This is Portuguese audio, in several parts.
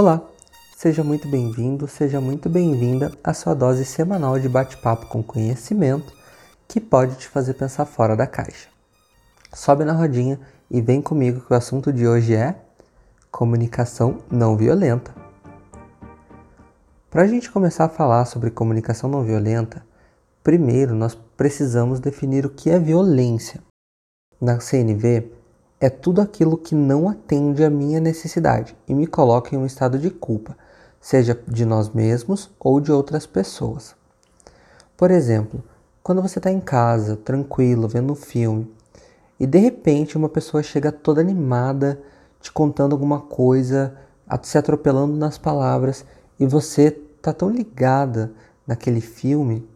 Olá, seja muito bem-vindo, seja muito bem-vinda à sua dose semanal de bate-papo com conhecimento que pode te fazer pensar fora da caixa. Sobe na rodinha e vem comigo que o assunto de hoje é comunicação não violenta. Para a gente começar a falar sobre comunicação não violenta, primeiro nós precisamos definir o que é violência. Na CNV, é tudo aquilo que não atende à minha necessidade e me coloca em um estado de culpa, seja de nós mesmos ou de outras pessoas. Por exemplo, quando você está em casa, tranquilo, vendo um filme, e de repente uma pessoa chega toda animada, te contando alguma coisa, se atropelando nas palavras, e você tá tão ligada naquele filme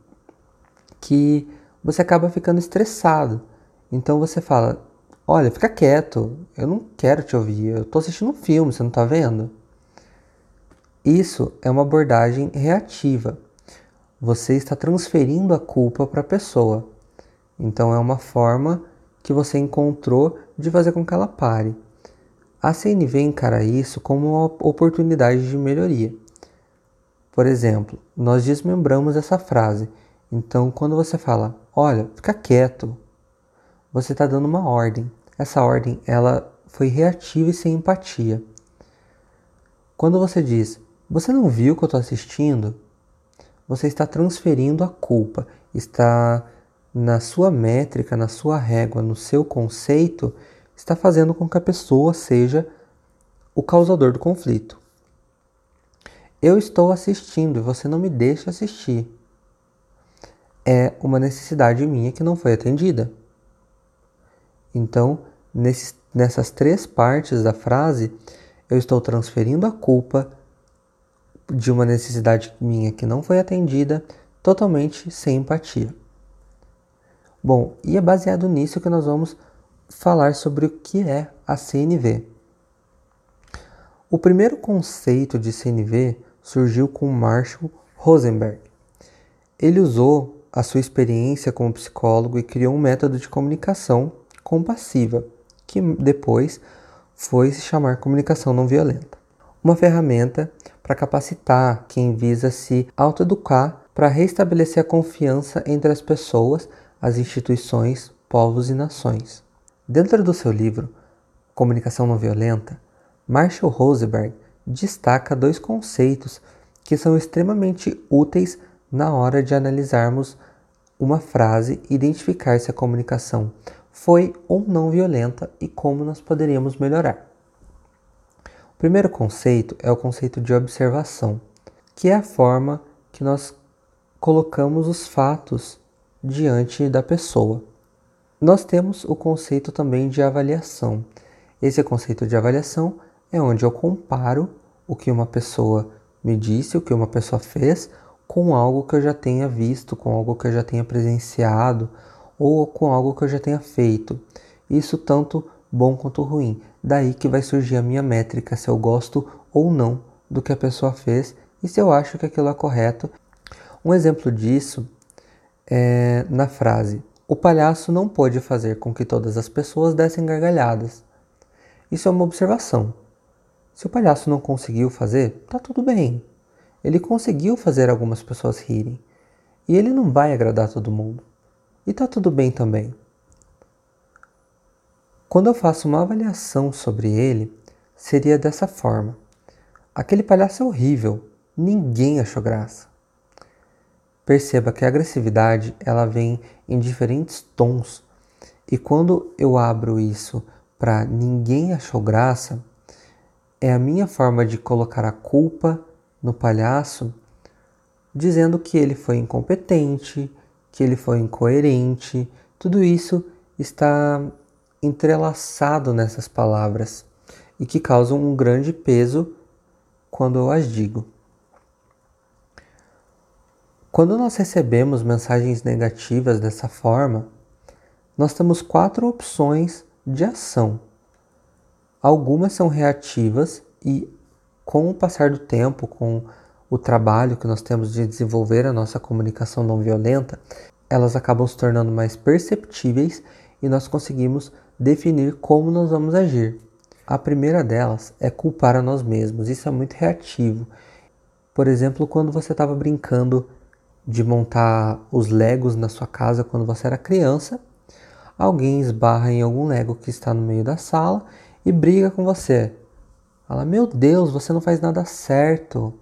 que você acaba ficando estressado. Então você fala: Olha, fica quieto, eu não quero te ouvir, eu tô assistindo um filme, você não tá vendo? Isso é uma abordagem reativa. Você está transferindo a culpa para a pessoa. Então é uma forma que você encontrou de fazer com que ela pare. A CNV encara isso como uma oportunidade de melhoria. Por exemplo, nós desmembramos essa frase. Então, quando você fala, olha, fica quieto, você está dando uma ordem. Essa ordem ela foi reativa e sem empatia. Quando você diz, você não viu que eu estou assistindo? Você está transferindo a culpa, está na sua métrica, na sua régua, no seu conceito, está fazendo com que a pessoa seja o causador do conflito. Eu estou assistindo e você não me deixa assistir. É uma necessidade minha que não foi atendida. Então, nessas três partes da frase, eu estou transferindo a culpa de uma necessidade minha que não foi atendida totalmente sem empatia. Bom, e é baseado nisso que nós vamos falar sobre o que é a CNV. O primeiro conceito de CNV surgiu com Marshall Rosenberg. Ele usou a sua experiência como psicólogo e criou um método de comunicação compassiva, que depois foi se chamar comunicação não violenta. Uma ferramenta para capacitar quem visa se autoeducar para restabelecer a confiança entre as pessoas, as instituições, povos e nações. Dentro do seu livro Comunicação Não Violenta, Marshall Rosenberg destaca dois conceitos que são extremamente úteis na hora de analisarmos uma frase e identificar se a comunicação foi ou não violenta e como nós poderíamos melhorar. O primeiro conceito é o conceito de observação, que é a forma que nós colocamos os fatos diante da pessoa. Nós temos o conceito também de avaliação. Esse conceito de avaliação é onde eu comparo o que uma pessoa me disse, o que uma pessoa fez, com algo que eu já tenha visto, com algo que eu já tenha presenciado, ou com algo que eu já tenha feito. Isso tanto bom quanto ruim. Daí que vai surgir a minha métrica se eu gosto ou não do que a pessoa fez e se eu acho que aquilo é correto. Um exemplo disso é na frase: O palhaço não pôde fazer com que todas as pessoas dessem gargalhadas. Isso é uma observação. Se o palhaço não conseguiu fazer, tá tudo bem. Ele conseguiu fazer algumas pessoas rirem. E ele não vai agradar todo mundo. E tá tudo bem também. Quando eu faço uma avaliação sobre ele, seria dessa forma: aquele palhaço é horrível, ninguém achou graça. Perceba que a agressividade ela vem em diferentes tons e quando eu abro isso para ninguém achou graça, é a minha forma de colocar a culpa no palhaço, dizendo que ele foi incompetente, que ele foi incoerente, tudo isso está entrelaçado nessas palavras e que causam um grande peso quando eu as digo. Quando nós recebemos mensagens negativas dessa forma, nós temos quatro opções de ação. Algumas são reativas e, com o passar do tempo, com o trabalho que nós temos de desenvolver a nossa comunicação não violenta, elas acabam se tornando mais perceptíveis e nós conseguimos definir como nós vamos agir. A primeira delas é culpar a nós mesmos. Isso é muito reativo. Por exemplo, quando você estava brincando de montar os Legos na sua casa quando você era criança, alguém esbarra em algum Lego que está no meio da sala e briga com você. Fala: Meu Deus, você não faz nada certo.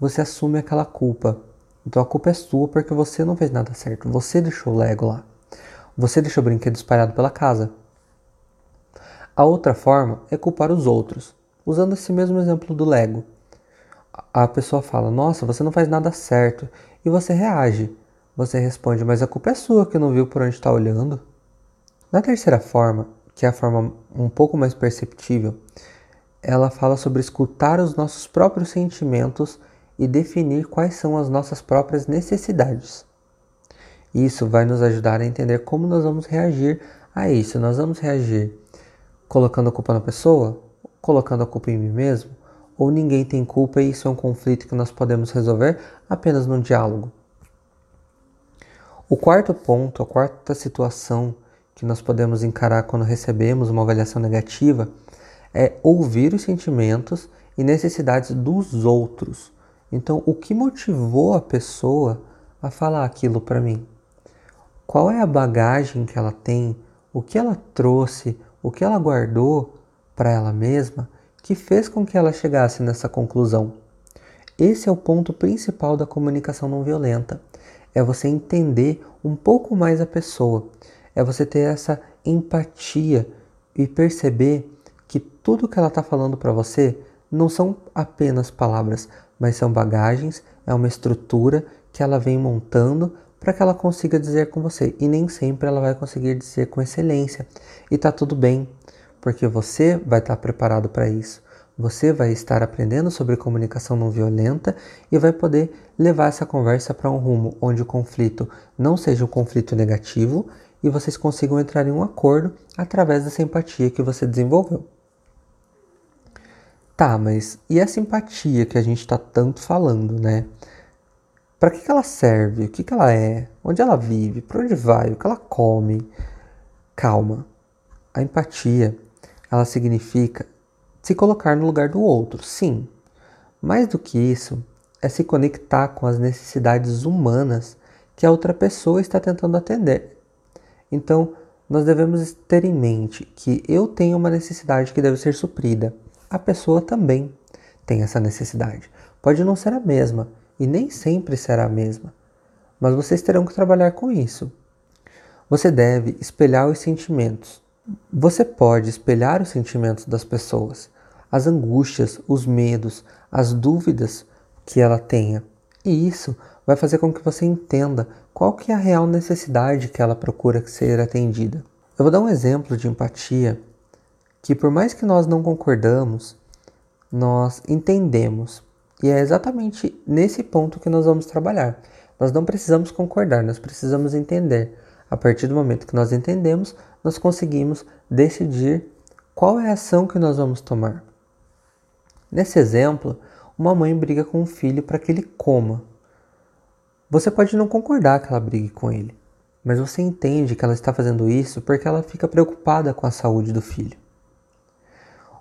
Você assume aquela culpa. Então a culpa é sua porque você não fez nada certo. Você deixou o Lego lá. Você deixou o brinquedo espalhado pela casa. A outra forma é culpar os outros, usando esse mesmo exemplo do Lego. A pessoa fala: Nossa, você não faz nada certo. E você reage. Você responde: Mas a culpa é sua que não viu por onde está olhando. Na terceira forma, que é a forma um pouco mais perceptível, ela fala sobre escutar os nossos próprios sentimentos e definir quais são as nossas próprias necessidades. Isso vai nos ajudar a entender como nós vamos reagir a isso. Nós vamos reagir colocando a culpa na pessoa, colocando a culpa em mim mesmo, ou ninguém tem culpa e isso é um conflito que nós podemos resolver apenas num diálogo. O quarto ponto, a quarta situação que nós podemos encarar quando recebemos uma avaliação negativa é ouvir os sentimentos e necessidades dos outros. Então, o que motivou a pessoa a falar aquilo para mim? Qual é a bagagem que ela tem? O que ela trouxe? O que ela guardou para ela mesma que fez com que ela chegasse nessa conclusão? Esse é o ponto principal da comunicação não violenta. É você entender um pouco mais a pessoa. É você ter essa empatia e perceber que tudo que ela está falando para você não são apenas palavras, mas são bagagens, é uma estrutura que ela vem montando para que ela consiga dizer com você. E nem sempre ela vai conseguir dizer com excelência. E tá tudo bem, porque você vai estar tá preparado para isso. Você vai estar aprendendo sobre comunicação não violenta e vai poder levar essa conversa para um rumo onde o conflito não seja um conflito negativo e vocês consigam entrar em um acordo através dessa empatia que você desenvolveu. Tá, mas e a simpatia que a gente está tanto falando, né? Para que, que ela serve? O que, que ela é? Onde ela vive? Para onde vai? O que ela come? Calma. A empatia, ela significa se colocar no lugar do outro, sim. Mais do que isso, é se conectar com as necessidades humanas que a outra pessoa está tentando atender. Então, nós devemos ter em mente que eu tenho uma necessidade que deve ser suprida a pessoa também tem essa necessidade. Pode não ser a mesma e nem sempre será a mesma, mas vocês terão que trabalhar com isso. Você deve espelhar os sentimentos. Você pode espelhar os sentimentos das pessoas, as angústias, os medos, as dúvidas que ela tenha. E isso vai fazer com que você entenda qual que é a real necessidade que ela procura ser atendida. Eu vou dar um exemplo de empatia que por mais que nós não concordamos, nós entendemos. E é exatamente nesse ponto que nós vamos trabalhar. Nós não precisamos concordar, nós precisamos entender. A partir do momento que nós entendemos, nós conseguimos decidir qual é a ação que nós vamos tomar. Nesse exemplo, uma mãe briga com um filho para que ele coma. Você pode não concordar que ela brigue com ele, mas você entende que ela está fazendo isso porque ela fica preocupada com a saúde do filho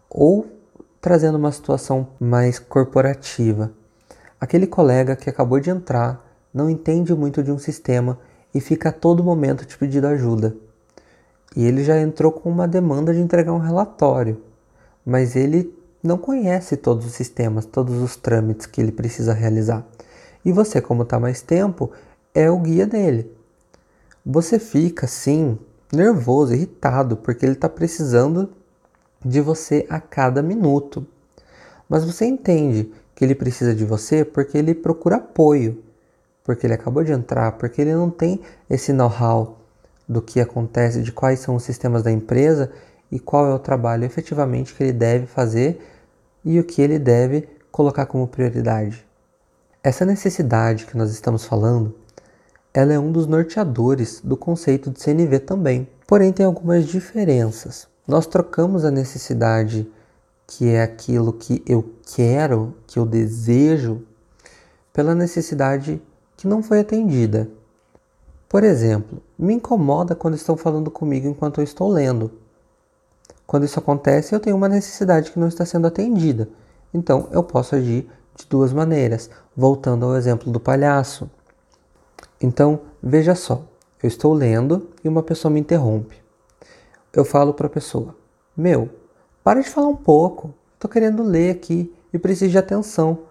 ou trazendo uma situação mais corporativa. Aquele colega que acabou de entrar não entende muito de um sistema e fica a todo momento te pedindo ajuda. E ele já entrou com uma demanda de entregar um relatório, mas ele não conhece todos os sistemas, todos os trâmites que ele precisa realizar. E você, como está mais tempo, é o guia dele. Você fica, sim, nervoso, irritado, porque ele está precisando de você a cada minuto. Mas você entende que ele precisa de você porque ele procura apoio, porque ele acabou de entrar, porque ele não tem esse know-how do que acontece, de quais são os sistemas da empresa e qual é o trabalho efetivamente que ele deve fazer e o que ele deve colocar como prioridade. Essa necessidade que nós estamos falando, ela é um dos norteadores do conceito de CNV também. Porém, tem algumas diferenças. Nós trocamos a necessidade, que é aquilo que eu quero, que eu desejo, pela necessidade que não foi atendida. Por exemplo, me incomoda quando estão falando comigo enquanto eu estou lendo. Quando isso acontece, eu tenho uma necessidade que não está sendo atendida. Então, eu posso agir de duas maneiras, voltando ao exemplo do palhaço. Então, veja só, eu estou lendo e uma pessoa me interrompe. Eu falo para a pessoa: Meu, para de falar um pouco, estou querendo ler aqui e preciso de atenção.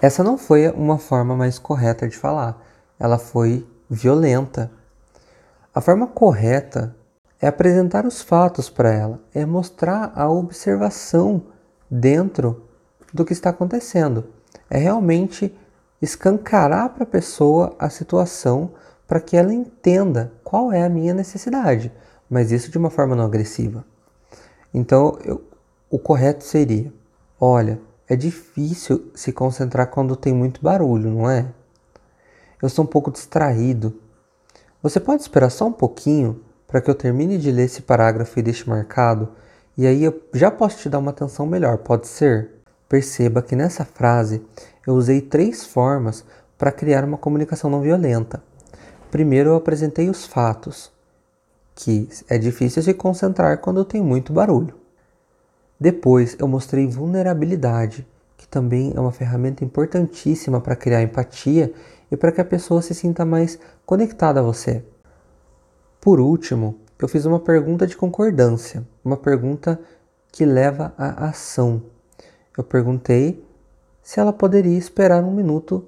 Essa não foi uma forma mais correta de falar, ela foi violenta. A forma correta é apresentar os fatos para ela, é mostrar a observação dentro do que está acontecendo. É realmente escancarar para a pessoa a situação para que ela entenda qual é a minha necessidade, mas isso de uma forma não agressiva. Então, eu, o correto seria: olha, é difícil se concentrar quando tem muito barulho, não é? Eu sou um pouco distraído. Você pode esperar só um pouquinho para que eu termine de ler esse parágrafo e deixe marcado? E aí eu já posso te dar uma atenção melhor, pode ser? Perceba que nessa frase eu usei três formas para criar uma comunicação não violenta. Primeiro, eu apresentei os fatos, que é difícil se concentrar quando tem muito barulho. Depois, eu mostrei vulnerabilidade, que também é uma ferramenta importantíssima para criar empatia e para que a pessoa se sinta mais conectada a você. Por último, eu fiz uma pergunta de concordância, uma pergunta que leva à ação eu perguntei se ela poderia esperar um minuto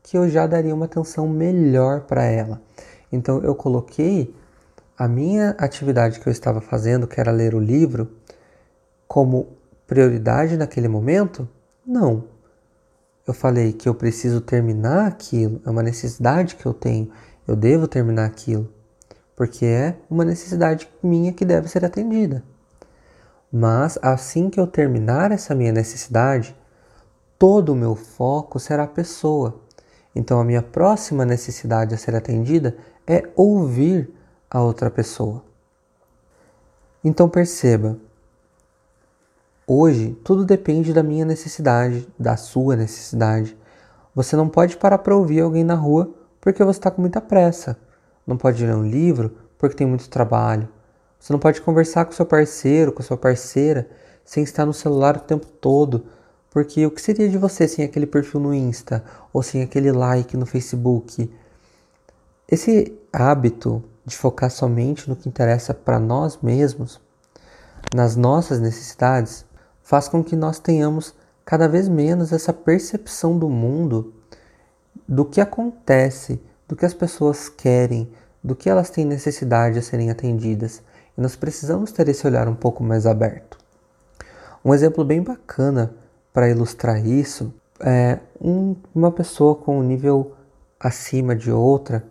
que eu já daria uma atenção melhor para ela. Então eu coloquei a minha atividade que eu estava fazendo, que era ler o livro, como prioridade naquele momento? Não. Eu falei que eu preciso terminar aquilo, é uma necessidade que eu tenho, eu devo terminar aquilo, porque é uma necessidade minha que deve ser atendida. Mas assim que eu terminar essa minha necessidade, todo o meu foco será a pessoa. Então a minha próxima necessidade a ser atendida é ouvir a outra pessoa. Então perceba, hoje tudo depende da minha necessidade, da sua necessidade. Você não pode parar para ouvir alguém na rua porque você está com muita pressa. Não pode ler um livro porque tem muito trabalho. Você não pode conversar com seu parceiro, com sua parceira, sem estar no celular o tempo todo. Porque o que seria de você sem aquele perfil no Insta ou sem aquele like no Facebook? Esse hábito de focar somente no que interessa para nós mesmos, nas nossas necessidades, faz com que nós tenhamos cada vez menos essa percepção do mundo, do que acontece, do que as pessoas querem, do que elas têm necessidade a serem atendidas. E nós precisamos ter esse olhar um pouco mais aberto. Um exemplo bem bacana para ilustrar isso é um, uma pessoa com um nível acima de outra,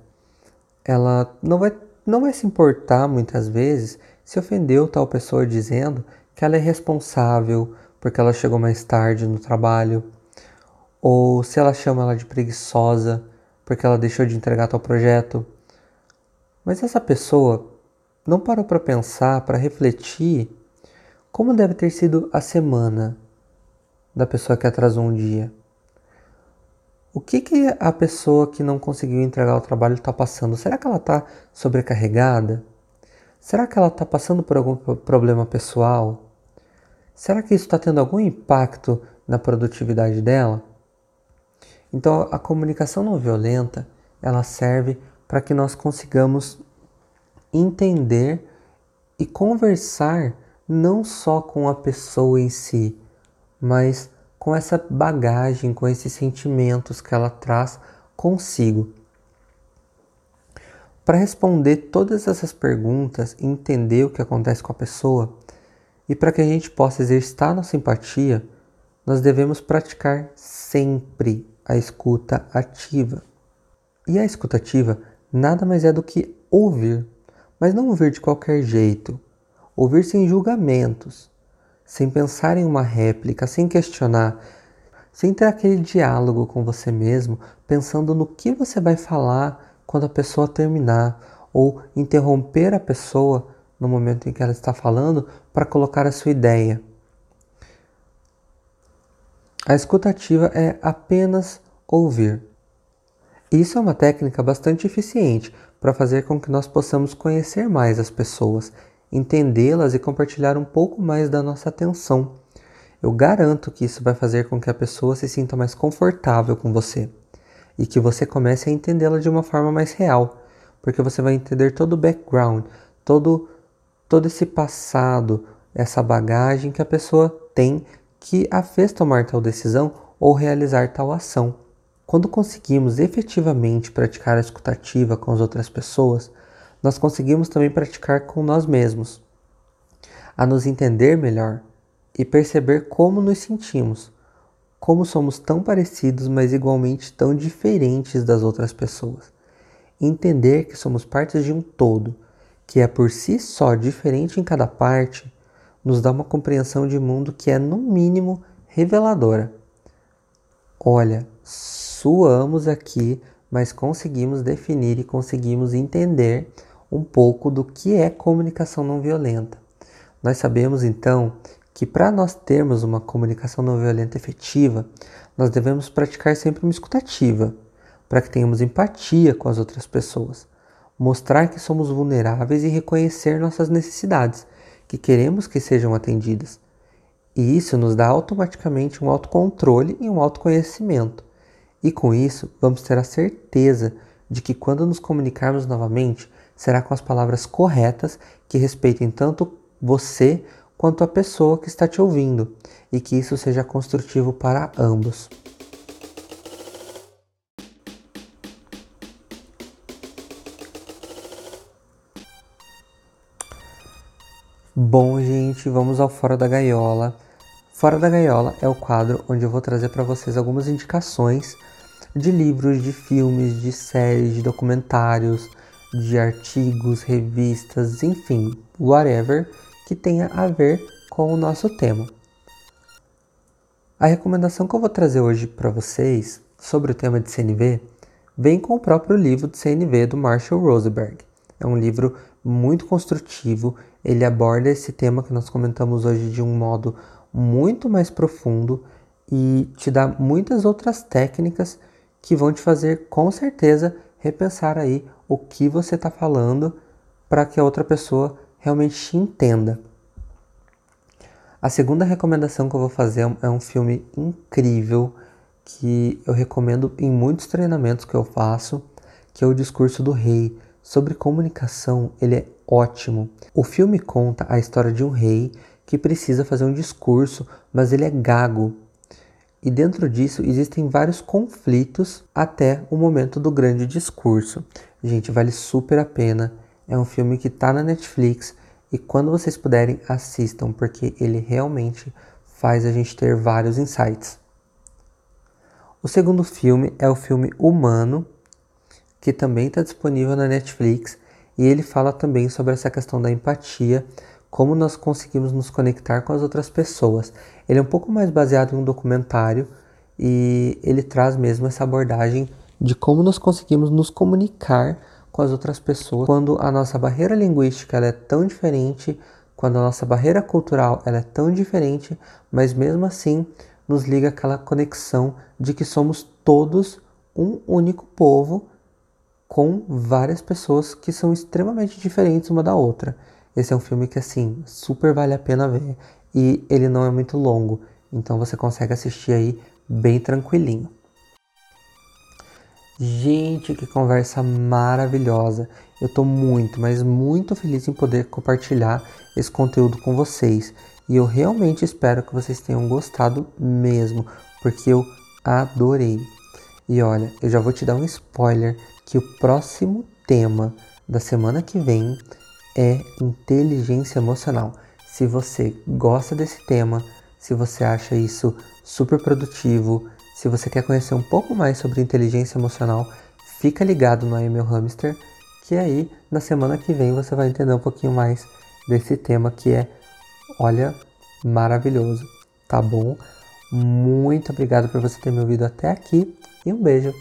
ela não vai, não vai se importar muitas vezes se ofendeu tal pessoa dizendo que ela é responsável porque ela chegou mais tarde no trabalho, ou se ela chama ela de preguiçosa porque ela deixou de entregar tal projeto. Mas essa pessoa não parou para pensar, para refletir como deve ter sido a semana da pessoa que atrasou um dia? O que, que a pessoa que não conseguiu entregar o trabalho está passando? Será que ela está sobrecarregada? Será que ela está passando por algum problema pessoal? Será que isso está tendo algum impacto na produtividade dela? Então, a comunicação não violenta ela serve para que nós consigamos entender e conversar não só com a pessoa em si, mas com essa bagagem, com esses sentimentos que ela traz consigo. Para responder todas essas perguntas entender o que acontece com a pessoa, e para que a gente possa exercitar nossa empatia, nós devemos praticar sempre a escuta ativa. E a escuta ativa nada mais é do que ouvir mas não ouvir de qualquer jeito. Ouvir sem julgamentos, sem pensar em uma réplica, sem questionar, sem ter aquele diálogo com você mesmo, pensando no que você vai falar quando a pessoa terminar, ou interromper a pessoa no momento em que ela está falando para colocar a sua ideia. A escutativa é apenas ouvir. Isso é uma técnica bastante eficiente para fazer com que nós possamos conhecer mais as pessoas entendê-las e compartilhar um pouco mais da nossa atenção. Eu garanto que isso vai fazer com que a pessoa se sinta mais confortável com você e que você comece a entendê-la de uma forma mais real, porque você vai entender todo o background, todo todo esse passado, essa bagagem que a pessoa tem que a fez tomar tal decisão ou realizar tal ação. Quando conseguimos efetivamente praticar a escutativa com as outras pessoas, nós conseguimos também praticar com nós mesmos, a nos entender melhor e perceber como nos sentimos, como somos tão parecidos, mas igualmente tão diferentes das outras pessoas. Entender que somos partes de um todo, que é por si só diferente em cada parte, nos dá uma compreensão de mundo que é, no mínimo, reveladora. Olha, suamos aqui, mas conseguimos definir e conseguimos entender um pouco do que é comunicação não violenta. Nós sabemos então que para nós termos uma comunicação não violenta efetiva, nós devemos praticar sempre uma escutativa, para que tenhamos empatia com as outras pessoas, mostrar que somos vulneráveis e reconhecer nossas necessidades, que queremos que sejam atendidas. E isso nos dá automaticamente um autocontrole e um autoconhecimento. E com isso, vamos ter a certeza de que quando nos comunicarmos novamente, será com as palavras corretas que respeitem tanto você quanto a pessoa que está te ouvindo e que isso seja construtivo para ambos. Bom, gente, vamos ao Fora da Gaiola. Fora da Gaiola é o quadro onde eu vou trazer para vocês algumas indicações de livros, de filmes, de séries, de documentários, de artigos, revistas, enfim, whatever que tenha a ver com o nosso tema. A recomendação que eu vou trazer hoje para vocês sobre o tema de CNV vem com o próprio livro de CNV do Marshall Rosenberg. É um livro muito construtivo, ele aborda esse tema que nós comentamos hoje de um modo muito mais profundo e te dá muitas outras técnicas que vão te fazer com certeza repensar aí o que você está falando para que a outra pessoa realmente te entenda. A segunda recomendação que eu vou fazer é um filme incrível que eu recomendo em muitos treinamentos que eu faço, que é o Discurso do Rei. Sobre comunicação, ele é ótimo. O filme conta a história de um rei que precisa fazer um discurso, mas ele é gago. E dentro disso existem vários conflitos até o momento do grande discurso. Gente, vale super a pena. É um filme que está na Netflix e quando vocês puderem, assistam, porque ele realmente faz a gente ter vários insights. O segundo filme é o filme Humano, que também está disponível na Netflix e ele fala também sobre essa questão da empatia, como nós conseguimos nos conectar com as outras pessoas. Ele é um pouco mais baseado em um documentário e ele traz mesmo essa abordagem de como nós conseguimos nos comunicar com as outras pessoas quando a nossa barreira linguística é tão diferente, quando a nossa barreira cultural é tão diferente, mas mesmo assim nos liga aquela conexão de que somos todos um único povo com várias pessoas que são extremamente diferentes uma da outra. Esse é um filme que assim super vale a pena ver e ele não é muito longo, então você consegue assistir aí bem tranquilinho. Gente, que conversa maravilhosa! Eu estou muito, mas muito feliz em poder compartilhar esse conteúdo com vocês. E eu realmente espero que vocês tenham gostado mesmo, porque eu adorei. E olha, eu já vou te dar um spoiler que o próximo tema da semana que vem é inteligência emocional. Se você gosta desse tema, se você acha isso super produtivo, se você quer conhecer um pouco mais sobre inteligência emocional, fica ligado no I Meu Hamster, que aí na semana que vem você vai entender um pouquinho mais desse tema que é, olha, maravilhoso, tá bom? Muito obrigado por você ter me ouvido até aqui e um beijo.